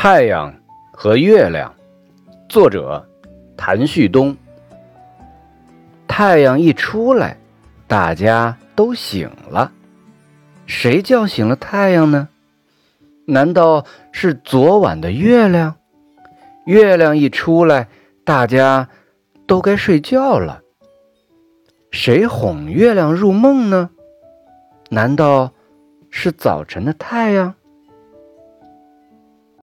太阳和月亮作者谭旭东。太阳一出来大家都醒了。谁叫醒了太阳呢？难道是昨晚的月亮？月亮一出来大家都该睡觉了。谁哄月亮入梦呢？难道是早晨的太阳？